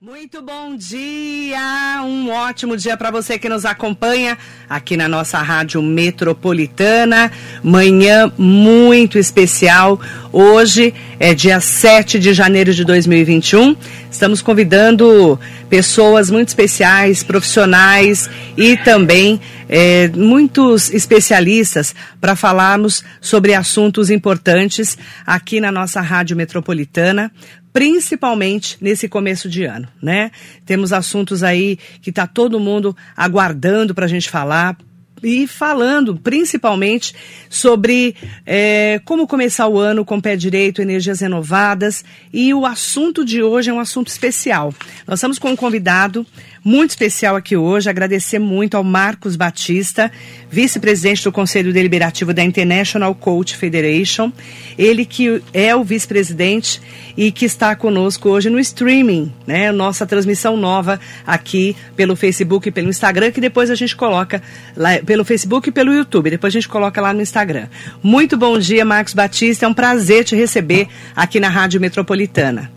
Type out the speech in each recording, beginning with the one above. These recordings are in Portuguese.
Muito bom dia, um ótimo dia para você que nos acompanha aqui na nossa rádio metropolitana. Manhã muito especial. Hoje é dia 7 de janeiro de 2021. Estamos convidando pessoas muito especiais, profissionais e também é, muitos especialistas para falarmos sobre assuntos importantes aqui na nossa rádio metropolitana principalmente nesse começo de ano, né? Temos assuntos aí que está todo mundo aguardando para a gente falar, e falando principalmente sobre é, como começar o ano com pé direito, energias renovadas. E o assunto de hoje é um assunto especial. Nós estamos com um convidado muito especial aqui hoje. Agradecer muito ao Marcos Batista, vice-presidente do Conselho Deliberativo da International Coach Federation. Ele que é o vice-presidente e que está conosco hoje no streaming, né? Nossa transmissão nova aqui pelo Facebook e pelo Instagram, que depois a gente coloca lá pelo Facebook e pelo YouTube. Depois a gente coloca lá no Instagram. Muito bom dia, Marcos Batista. É um prazer te receber aqui na Rádio Metropolitana.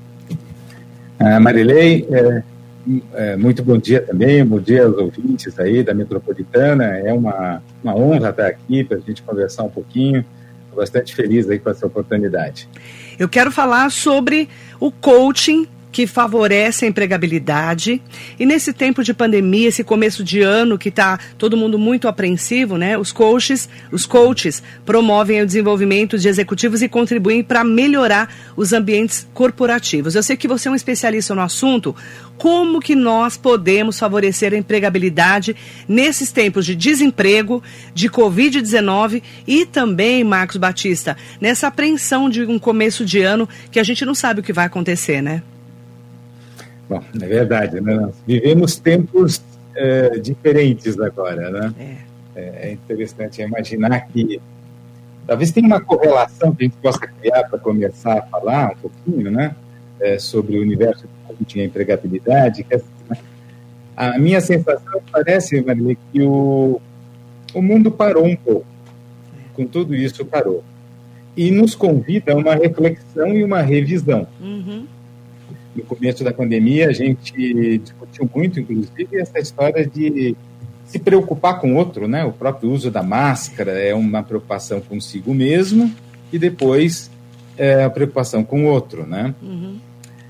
Ah, Marilei, é, é, muito bom dia também, bom dia aos ouvintes aí da Metropolitana. É uma, uma honra estar aqui para a gente conversar um pouquinho. Estou bastante feliz aí com essa oportunidade. Eu quero falar sobre o coaching que favorece a empregabilidade. E nesse tempo de pandemia, esse começo de ano que está todo mundo muito apreensivo, né? Os coaches, os coaches promovem o desenvolvimento de executivos e contribuem para melhorar os ambientes corporativos. Eu sei que você é um especialista no assunto. Como que nós podemos favorecer a empregabilidade nesses tempos de desemprego, de Covid-19 e também, Marcos Batista, nessa apreensão de um começo de ano que a gente não sabe o que vai acontecer, né? Bom, é verdade, né? Nós vivemos tempos é, diferentes agora, né? É. é. é interessante imaginar que talvez tenha uma correlação que a gente possa criar para começar a falar um pouquinho, né? É, sobre o universo de empregabilidade. Que, né? A minha sensação parece, Maria, que o, o mundo parou um pouco. Com tudo isso, parou. E nos convida a uma reflexão e uma revisão. Uhum no começo da pandemia, a gente discutiu muito, inclusive, essa história de se preocupar com o outro, né? O próprio uso da máscara é uma preocupação consigo mesmo e depois é a preocupação com o outro, né? Uhum.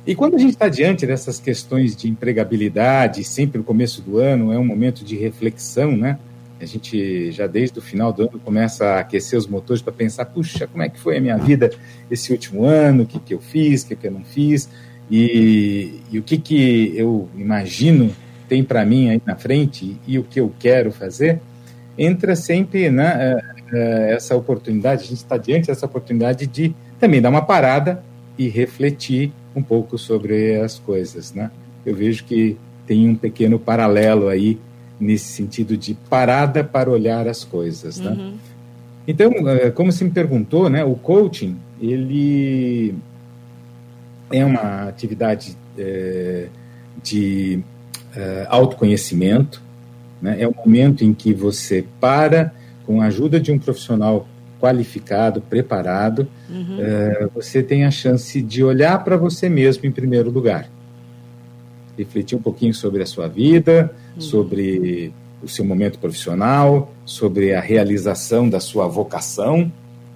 E quando a gente está diante dessas questões de empregabilidade, sempre no começo do ano é um momento de reflexão, né? A gente já desde o final do ano começa a aquecer os motores para pensar, puxa, como é que foi a minha vida esse último ano, o que, que eu fiz, o que, que eu não fiz. E, e o que, que eu imagino tem para mim aí na frente e o que eu quero fazer, entra sempre né, essa oportunidade, a gente está diante dessa oportunidade de também dar uma parada e refletir um pouco sobre as coisas. Né? Eu vejo que tem um pequeno paralelo aí nesse sentido de parada para olhar as coisas. Né? Uhum. Então, como você me perguntou, né, o coaching, ele é uma atividade é, de é, autoconhecimento, né? é um momento em que você para com a ajuda de um profissional qualificado, preparado, uhum. é, você tem a chance de olhar para você mesmo em primeiro lugar, refletir um pouquinho sobre a sua vida, uhum. sobre o seu momento profissional, sobre a realização da sua vocação,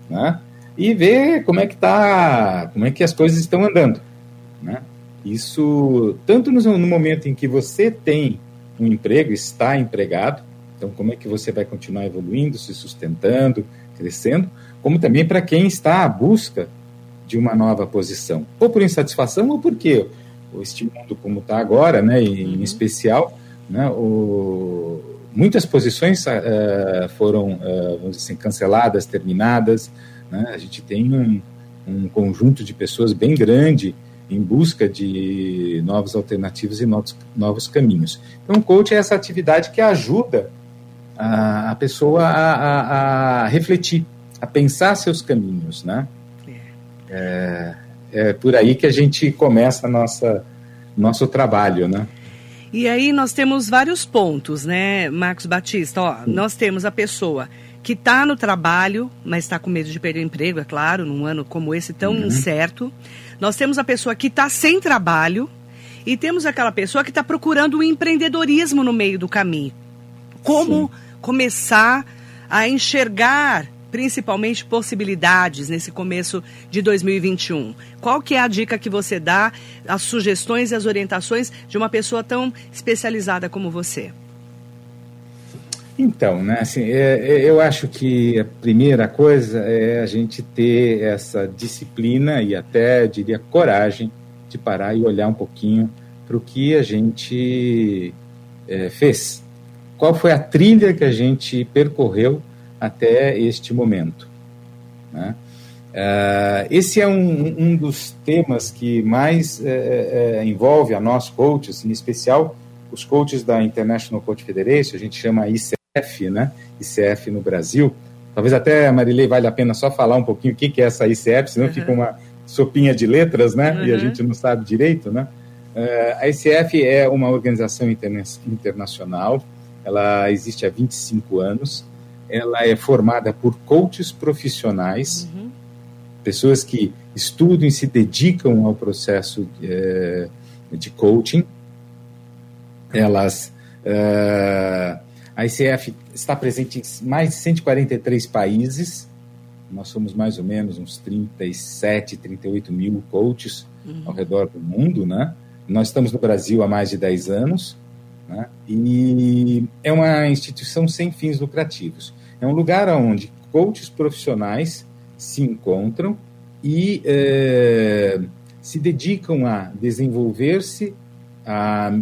né? E ver como é que tá, como é que as coisas estão andando, né? Isso tanto no, no momento em que você tem um emprego, está empregado, então como é que você vai continuar evoluindo, se sustentando, crescendo, como também para quem está à busca de uma nova posição, ou por insatisfação ou porque este mundo como está agora, né, em uhum. especial, né, o, muitas posições uh, foram, uh, vamos dizer assim, canceladas, terminadas, né? A gente tem um, um conjunto de pessoas bem grande em busca de novas alternativas e novos, novos caminhos. Então, o coach é essa atividade que ajuda a, a pessoa a, a, a, refletir, a pensar seus caminhos, né? É, é por aí que a gente começa a nossa nosso trabalho, né? E aí nós temos vários pontos, né, Marcos Batista? Ó, nós temos a pessoa que está no trabalho, mas está com medo de perder o emprego, é claro, num ano como esse tão uhum. incerto. Nós temos a pessoa que está sem trabalho E temos aquela pessoa que está procurando o empreendedorismo no meio do caminho. Como Sim. começar a enxergar principalmente possibilidades nesse começo de 2021. Qual que é a dica que você dá, as sugestões e as orientações de uma pessoa tão especializada como você? Então, né, assim, é, é, eu acho que a primeira coisa é a gente ter essa disciplina e até, diria, coragem de parar e olhar um pouquinho para o que a gente é, fez. Qual foi a trilha que a gente percorreu até este momento. Né? Uh, esse é um, um, dos temas que mais é, é, envolve a nós coaches, em especial os coaches da International Coach Federation, a gente chama ICF, né? ICF no Brasil. Talvez até, Marilei, vale a pena só falar um pouquinho o que, que é essa ICF, senão uhum. fica uma sopinha de letras, né? Uhum. E a gente não sabe direito, né? Uh, a ICF é uma organização interna internacional, ela existe há 25 anos, ela é formada por coaches profissionais, uhum. pessoas que estudam e se dedicam ao processo é, de coaching. Elas, uh, a ICF está presente em mais de 143 países. Nós somos mais ou menos uns 37, 38 mil coaches uhum. ao redor do mundo, né? Nós estamos no Brasil há mais de 10 anos. Né? E é uma instituição sem fins lucrativos. É um lugar onde coaches profissionais se encontram e é, se dedicam a desenvolver-se, a,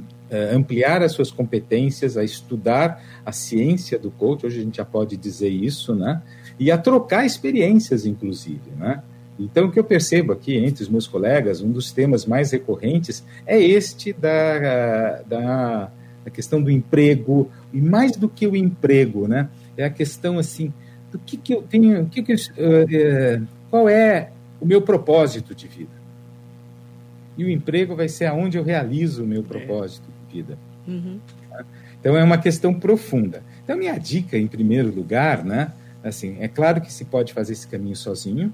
ampliar as suas competências, a estudar a ciência do coach, hoje a gente já pode dizer isso, né? E a trocar experiências, inclusive, né? Então, o que eu percebo aqui entre os meus colegas, um dos temas mais recorrentes é este da, da a questão do emprego, e mais do que o emprego, né? É a questão assim, do que, que eu tenho, que que, uh, qual é o meu propósito de vida? E o emprego vai ser aonde eu realizo o meu propósito de vida. Uhum. Então é uma questão profunda. Então minha dica, em primeiro lugar, né? Assim, é claro que se pode fazer esse caminho sozinho,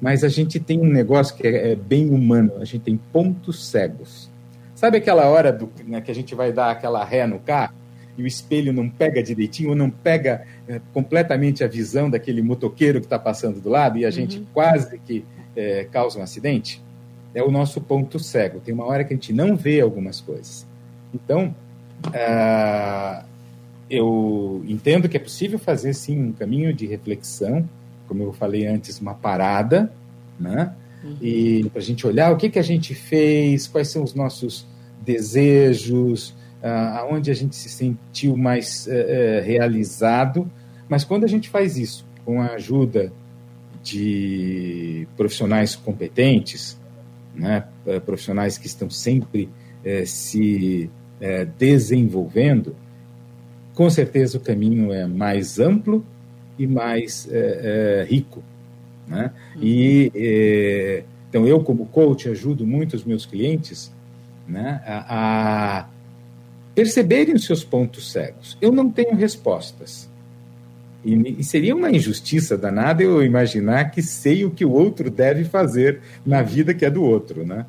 mas a gente tem um negócio que é, é bem humano. A gente tem pontos cegos. Sabe aquela hora do, né, que a gente vai dar aquela ré no carro e o espelho não pega direitinho ou não pega é, completamente a visão daquele motoqueiro que está passando do lado e a uhum. gente quase que é, causa um acidente? É o nosso ponto cego. Tem uma hora que a gente não vê algumas coisas. Então, uh, eu entendo que é possível fazer sim um caminho de reflexão, como eu falei antes, uma parada, né? Uhum. E para a gente olhar o que, que a gente fez, quais são os nossos desejos, uh, aonde a gente se sentiu mais uh, realizado. Mas quando a gente faz isso com a ajuda de profissionais competentes, né, profissionais que estão sempre uh, se desenvolvendo, com certeza o caminho é mais amplo e mais rico né? Uhum. E é, então eu como coach ajudo muito os meus clientes né, a, a perceberem os seus pontos cegos. Eu não tenho respostas. E, e, seria uma injustiça danada eu imaginar que sei o que o outro deve fazer na vida que é do outro, né?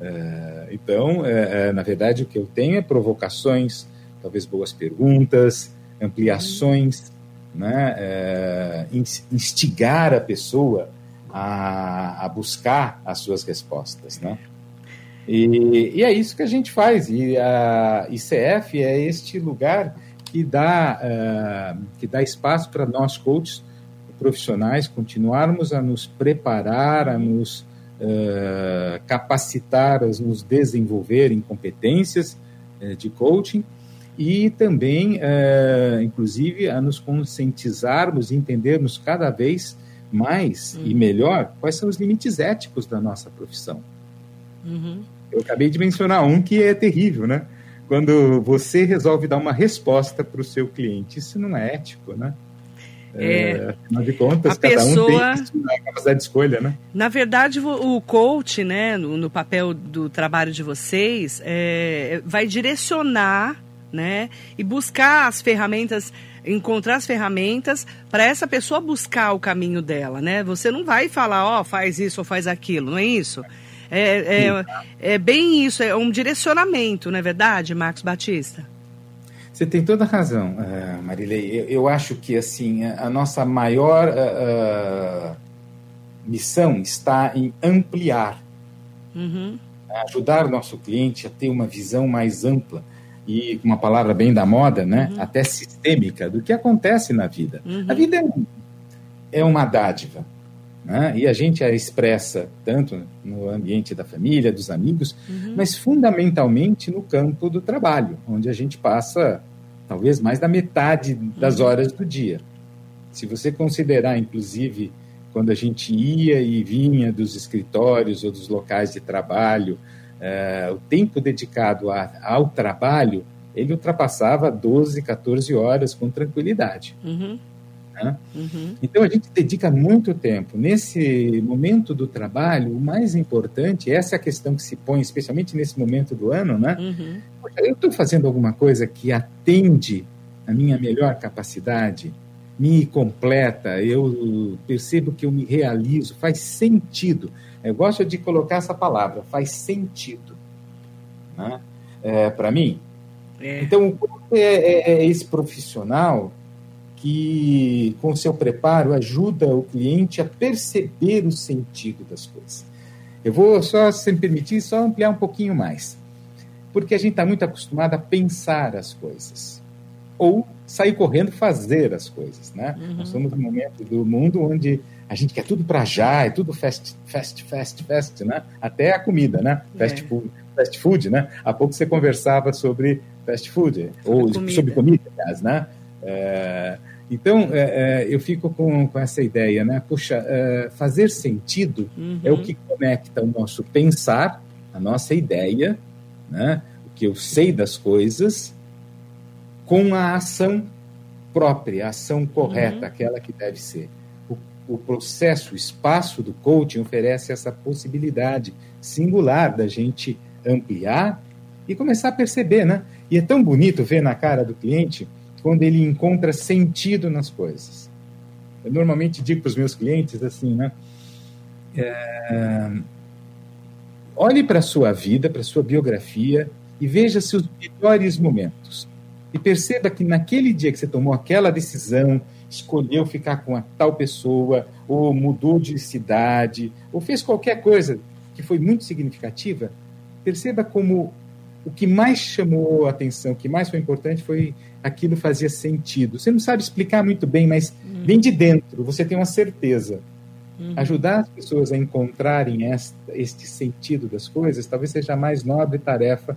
É. É, então, é, é na verdade, o que eu tenho é provocações, talvez boas perguntas, ampliações né, é, instigar a pessoa a, a, buscar as suas respostas, né? E, e, é isso que a gente faz. E a ICF é este lugar que dá, uh, que dá espaço para nós, coaches profissionais, continuarmos a nos preparar, a nos uh, capacitar, nos desenvolver em competências uh, de coaching e também, é, inclusive, a nos conscientizarmos e entendermos cada vez mais uhum. e melhor quais são os limites éticos da nossa profissão. Uhum. Eu acabei de mencionar um que é terrível, né? Quando você resolve dar uma resposta para o seu cliente, isso não é ético, né? É, é, afinal de contas, a cada pessoa, um tem a capacidade de escolha, né? Na verdade, o coach, né, no, no papel do trabalho de vocês, é, vai direcionar né? E buscar as ferramentas, encontrar as ferramentas para essa pessoa buscar o caminho dela, né? Você não vai falar, ó, oh, faz isso ou faz aquilo, não é isso? É, é, é bem isso, é um direcionamento, não é verdade, Marcos Batista? Você tem toda a razão, uh, Marilei. Eu, eu, acho que assim a, nossa maior uh, missão está em ampliar, uhum. ajudar o nosso cliente a ter uma visão mais ampla e uma palavra bem da moda, né? Uhum. Até sistêmica do que acontece na vida. Uhum. A vida é, é uma dádiva. Né? E a gente a expressa tanto no ambiente da família, dos amigos, uhum. mas fundamentalmente no campo do trabalho, onde a gente passa talvez mais da metade das uhum. horas do dia. Se você considerar, inclusive, quando a gente ia e vinha dos escritórios ou dos locais de trabalho, uh, o tempo dedicado a, ao trabalho, ele ultrapassava 12, 14 horas com tranquilidade. Uhum. Né? Uhum. Então a gente dedica muito tempo. Nesse momento do trabalho, o mais importante, essa é a questão que se põe, especialmente nesse momento do ano, né? Uhum. eu estou fazendo alguma coisa que atende a minha melhor capacidade, me completa, eu percebo que eu me realizo, faz sentido. Eu gosto de colocar essa palavra, faz sentido. Né? É, Para mim. É. Então, é, é, é esse profissional que, com seu preparo, ajuda o cliente a perceber o sentido das coisas. Eu vou só, se me permitir, só ampliar um pouquinho mais. Porque a gente está muito acostumado a pensar as coisas. Ou sair correndo fazer as coisas, né? Uhum. Nós estamos num momento do mundo onde a gente quer tudo para já, é tudo fast, fast, fast, fast, né? Até a comida, né? É. Fast food, fast food, né? Há pouco você conversava sobre fast food, sobre ou comida. sobre comida, aliás, né? É, então, é, é, eu fico com, com essa ideia, né? Puxa, é, fazer sentido uhum. é o que conecta o nosso pensar, a nossa ideia, né? o que eu sei das coisas, com a ação própria, a ação correta, uhum. aquela que deve ser. O, o processo, o espaço do coaching oferece essa possibilidade singular da gente ampliar e começar a perceber, né? E é tão bonito ver na cara do cliente quando ele encontra sentido nas coisas. Eu normalmente digo para os meus clientes assim, né? É, olhe para a sua vida, para a sua biografia e veja seus melhores momentos. E perceba que naquele dia que você tomou aquela decisão, escolheu ficar com a tal pessoa, ou mudou de cidade, ou fez qualquer coisa que foi muito significativa, perceba como o que mais chamou a atenção, o que mais foi importante foi aquilo fazia sentido. Você não sabe explicar muito bem, mas uhum. vem de dentro, você tem uma certeza. Uhum. Ajudar as pessoas a encontrarem esta, este sentido das coisas talvez seja a mais nobre tarefa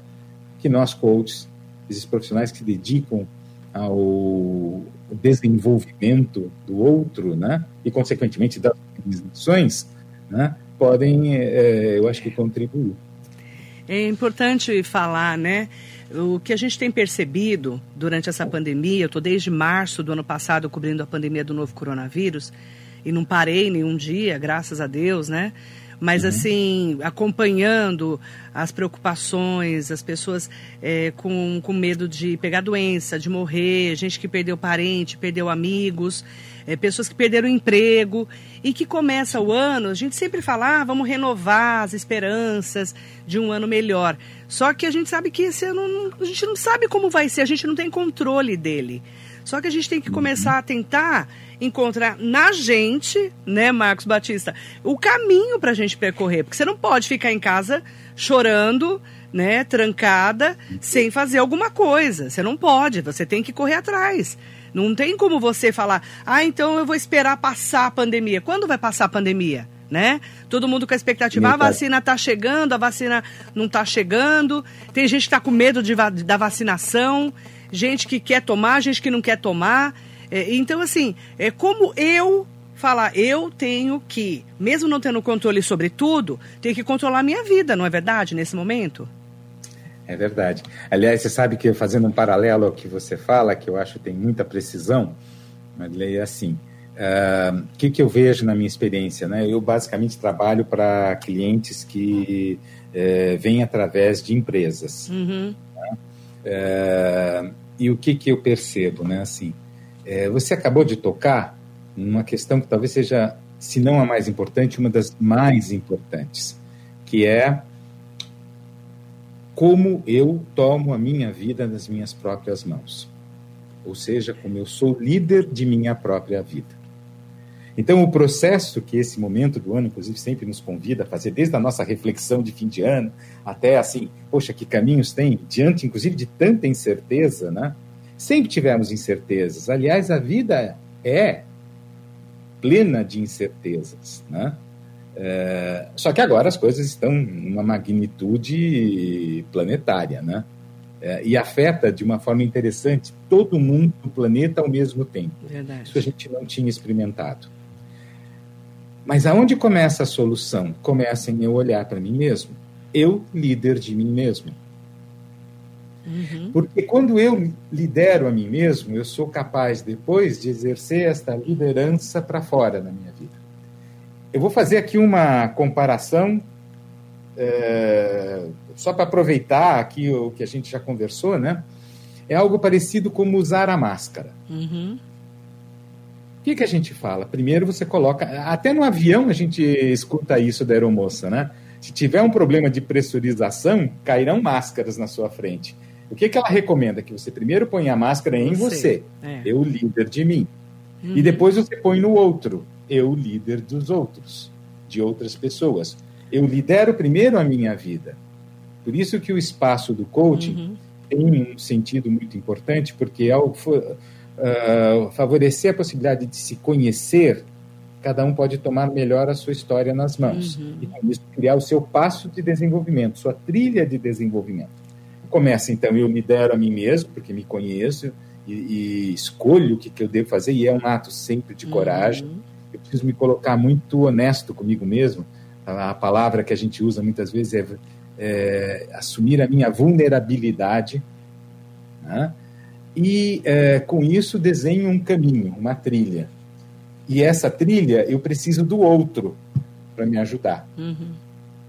que nós, coaches, esses profissionais que se dedicam ao desenvolvimento do outro, né, e consequentemente das organizações, né, podem, é, eu acho que contribuir. É importante falar, né? O que a gente tem percebido durante essa pandemia, eu estou desde março do ano passado cobrindo a pandemia do novo coronavírus e não parei nenhum dia, graças a Deus, né? Mas, uhum. assim, acompanhando as preocupações, as pessoas é, com, com medo de pegar doença, de morrer, gente que perdeu parente, perdeu amigos, é, pessoas que perderam emprego e que começa o ano, a gente sempre fala, ah, vamos renovar as esperanças de um ano melhor. Só que a gente sabe que esse ano a gente não sabe como vai ser, a gente não tem controle dele. Só que a gente tem que começar a tentar encontrar na gente, né, Marcos Batista, o caminho para a gente percorrer. Porque você não pode ficar em casa chorando, né, trancada, sem fazer alguma coisa. Você não pode, você tem que correr atrás. Não tem como você falar, ah, então eu vou esperar passar a pandemia. Quando vai passar a pandemia? Né? Todo mundo com a expectativa, ah, a vacina está chegando, a vacina não está chegando. Tem gente que está com medo de, da vacinação, gente que quer tomar, gente que não quer tomar. É, então, assim, é como eu falar, eu tenho que, mesmo não tendo controle sobre tudo, tenho que controlar a minha vida, não é verdade, nesse momento? É verdade. Aliás, você sabe que fazendo um paralelo ao que você fala, que eu acho que tem muita precisão, Marilei, é assim, ah, o uh, que, que eu vejo na minha experiência? Né? Eu basicamente trabalho para clientes que uh, vêm através de empresas. Uhum. Né? Uh, e o que, que eu percebo? Né? Assim, é, você acabou de tocar numa questão que talvez seja, se não a mais importante, uma das mais importantes, que é como eu tomo a minha vida nas minhas próprias mãos. Ou seja, como eu sou líder de minha própria vida. Então, o processo que esse momento do ano, inclusive, sempre nos convida a fazer, desde a nossa reflexão de fim de ano, até assim, poxa, que caminhos tem, diante, inclusive, de tanta incerteza, né? Sempre tivemos incertezas. Aliás, a vida é plena de incertezas, né? É, só que agora as coisas estão numa magnitude planetária, né? É, e afeta de uma forma interessante todo mundo do planeta ao mesmo tempo. Verdade. Isso a gente não tinha experimentado. Mas aonde começa a solução? Começa em eu olhar para mim mesmo. Eu, líder de mim mesmo. Uhum. Porque quando eu lidero a mim mesmo, eu sou capaz depois de exercer esta liderança para fora na minha vida. Eu vou fazer aqui uma comparação, é, só para aproveitar aqui o que a gente já conversou, né? É algo parecido como usar a máscara. Uhum. O que, que a gente fala? Primeiro você coloca. Até no avião a gente escuta isso da aeromoça, né? Se tiver um problema de pressurização, cairão máscaras na sua frente. O que, que ela recomenda? Que você primeiro põe a máscara em você, você é. eu líder de mim. Uhum. E depois você põe no outro, eu líder dos outros, de outras pessoas. Eu lidero primeiro a minha vida. Por isso que o espaço do coaching uhum. tem um sentido muito importante, porque ao uh, favorecer a possibilidade de se conhecer, cada um pode tomar melhor a sua história nas mãos. Uhum. E com isso criar o seu passo de desenvolvimento, sua trilha de desenvolvimento. Começa então, eu lidero a mim mesmo, porque me conheço e, e escolho o que, que eu devo fazer, e é um ato sempre de coragem. Uhum eu preciso me colocar muito honesto comigo mesmo. A, a palavra que a gente usa muitas vezes é, é assumir a minha vulnerabilidade. Né? E é, com isso desenho um caminho, uma trilha. E essa trilha eu preciso do outro para me ajudar. Uhum.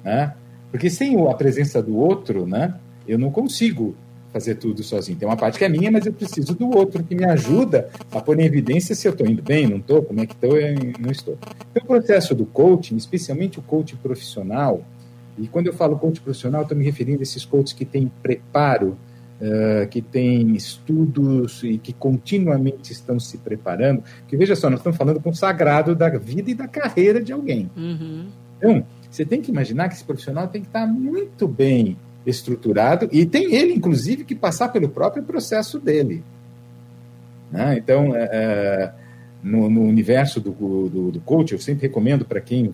Né? Porque sem a presença do outro, né, eu não consigo fazer tudo sozinho. Tem uma parte que é minha, mas eu preciso do outro que me ajuda a pôr em evidência se eu estou indo bem, não estou, como é que estou, não estou. Então, o processo do coaching, especialmente o coaching profissional, e quando eu falo coaching profissional, estou me referindo a esses coaches que têm preparo, uh, que têm estudos e que continuamente estão se preparando. Porque veja só, nós estamos falando com o sagrado da vida e da carreira de alguém. Uhum. Então, você tem que imaginar que esse profissional tem que estar muito bem estruturado e tem ele, inclusive, que passar pelo próprio processo dele. Né? Então, é, é, no, no, universo do, do, do coach, eu sempre recomendo para quem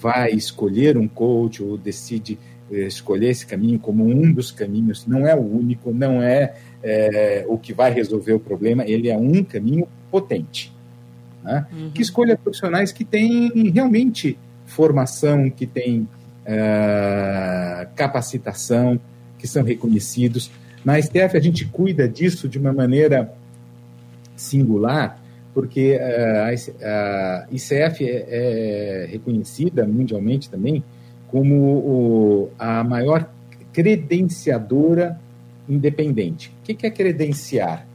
vai escolher um coach ou decide é, escolher esse caminho como um dos caminhos, não é o único, não é, é o que vai resolver o problema, ele é um caminho potente. Né? Uhum. Que escolha profissionais que têm realmente formação, que têm uh, capacitação, que são reconhecidos. Na STF, a gente cuida disso de uma maneira singular, porque uh, a ICF é, é, reconhecida mundialmente também como a maior credenciadora independente. O que é credenciar?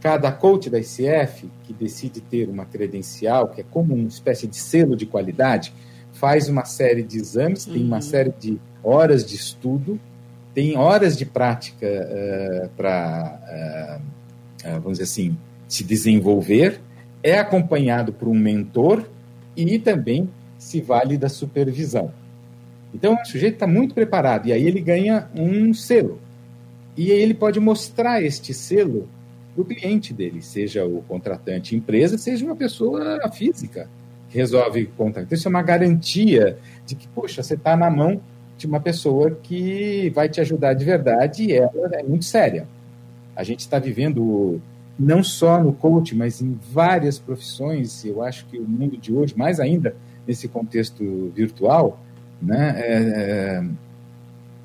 Cada coach da ICF que decide ter uma credencial, que é como uma espécie de selo de qualidade, faz uma série de exames, uhum. tem uma uhum. série de horas de estudo, tem horas de prática uh, para, uh, uh, vamos dizer assim, se desenvolver, é acompanhado por um mentor e também se vale da supervisão. Então, o sujeito está muito preparado e aí ele ganha um selo. E aí ele pode mostrar este selo para o cliente dele, seja o contratante empresa, seja uma pessoa física resolve contrato. Isso é uma garantia de que, poxa, você está na mão de uma pessoa que vai te ajudar de verdade e ela é muito séria. A gente está vivendo não só no coaching, mas em várias profissões. Eu acho que o mundo de hoje, mais ainda nesse contexto virtual, né, é,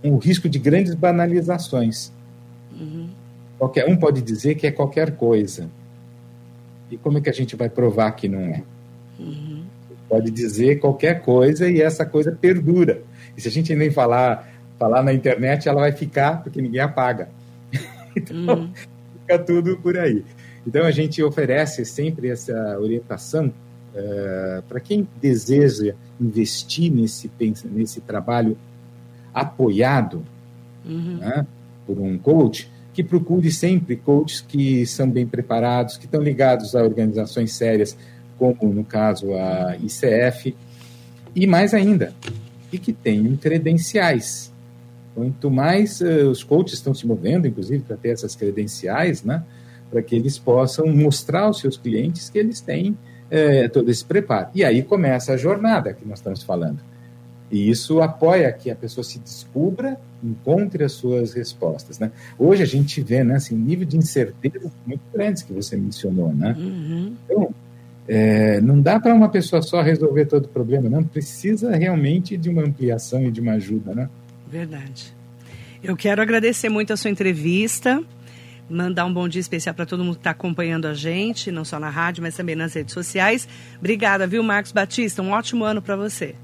é um risco de grandes banalizações. Uhum. Qualquer um pode dizer que é qualquer coisa. E como é que a gente vai provar que não é? Uhum pode dizer qualquer coisa e essa coisa perdura. E se a gente nem falar, falar na internet, ela vai ficar, porque ninguém apaga. então, uhum. fica tudo por aí. Então, a gente oferece sempre essa orientação uh, para quem deseja investir nesse, nesse trabalho apoiado uhum. né, por um coach, que procure sempre coaches que são bem preparados, que estão ligados a organizações sérias, como no caso a ICF, e mais ainda, e que tenham credenciais. Quanto mais uh, os coaches estão se movendo, inclusive, para ter essas credenciais, né, para que eles possam mostrar aos seus clientes que eles têm uh, todo esse preparo. E aí começa a jornada que nós estamos falando. E isso apoia que a pessoa se descubra, encontre as suas respostas. Né? Hoje a gente vê né, assim, nível de incerteza muito grande que você mencionou. Né? Uhum. Então, é, não dá para uma pessoa só resolver todo o problema, não. Precisa realmente de uma ampliação e de uma ajuda. Né? Verdade. Eu quero agradecer muito a sua entrevista mandar um bom dia especial para todo mundo que está acompanhando a gente, não só na rádio, mas também nas redes sociais. Obrigada, viu, Marcos Batista? Um ótimo ano para você.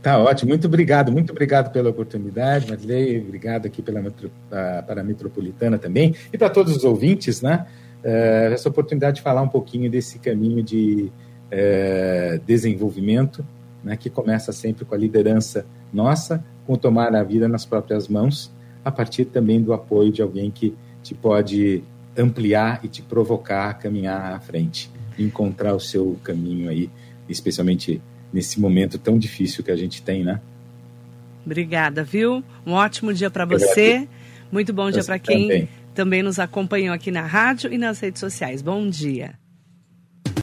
Tá ótimo, muito obrigado, muito obrigado pela oportunidade, Marilei, obrigado aqui pela para a Metropolitana também, e para todos os ouvintes, né, uh, essa oportunidade de falar um pouquinho desse caminho de uh, desenvolvimento, né, que começa sempre com a liderança nossa, com tomar a vida nas próprias mãos, a partir também do apoio de alguém que te pode ampliar e te provocar a caminhar à frente, encontrar o seu caminho aí, especialmente nesse momento tão difícil que a gente tem, né? Obrigada, viu? Um ótimo dia para você. Muito bom dia para quem também. nos acompanhou aqui na rádio e nas redes sociais. Bom dia.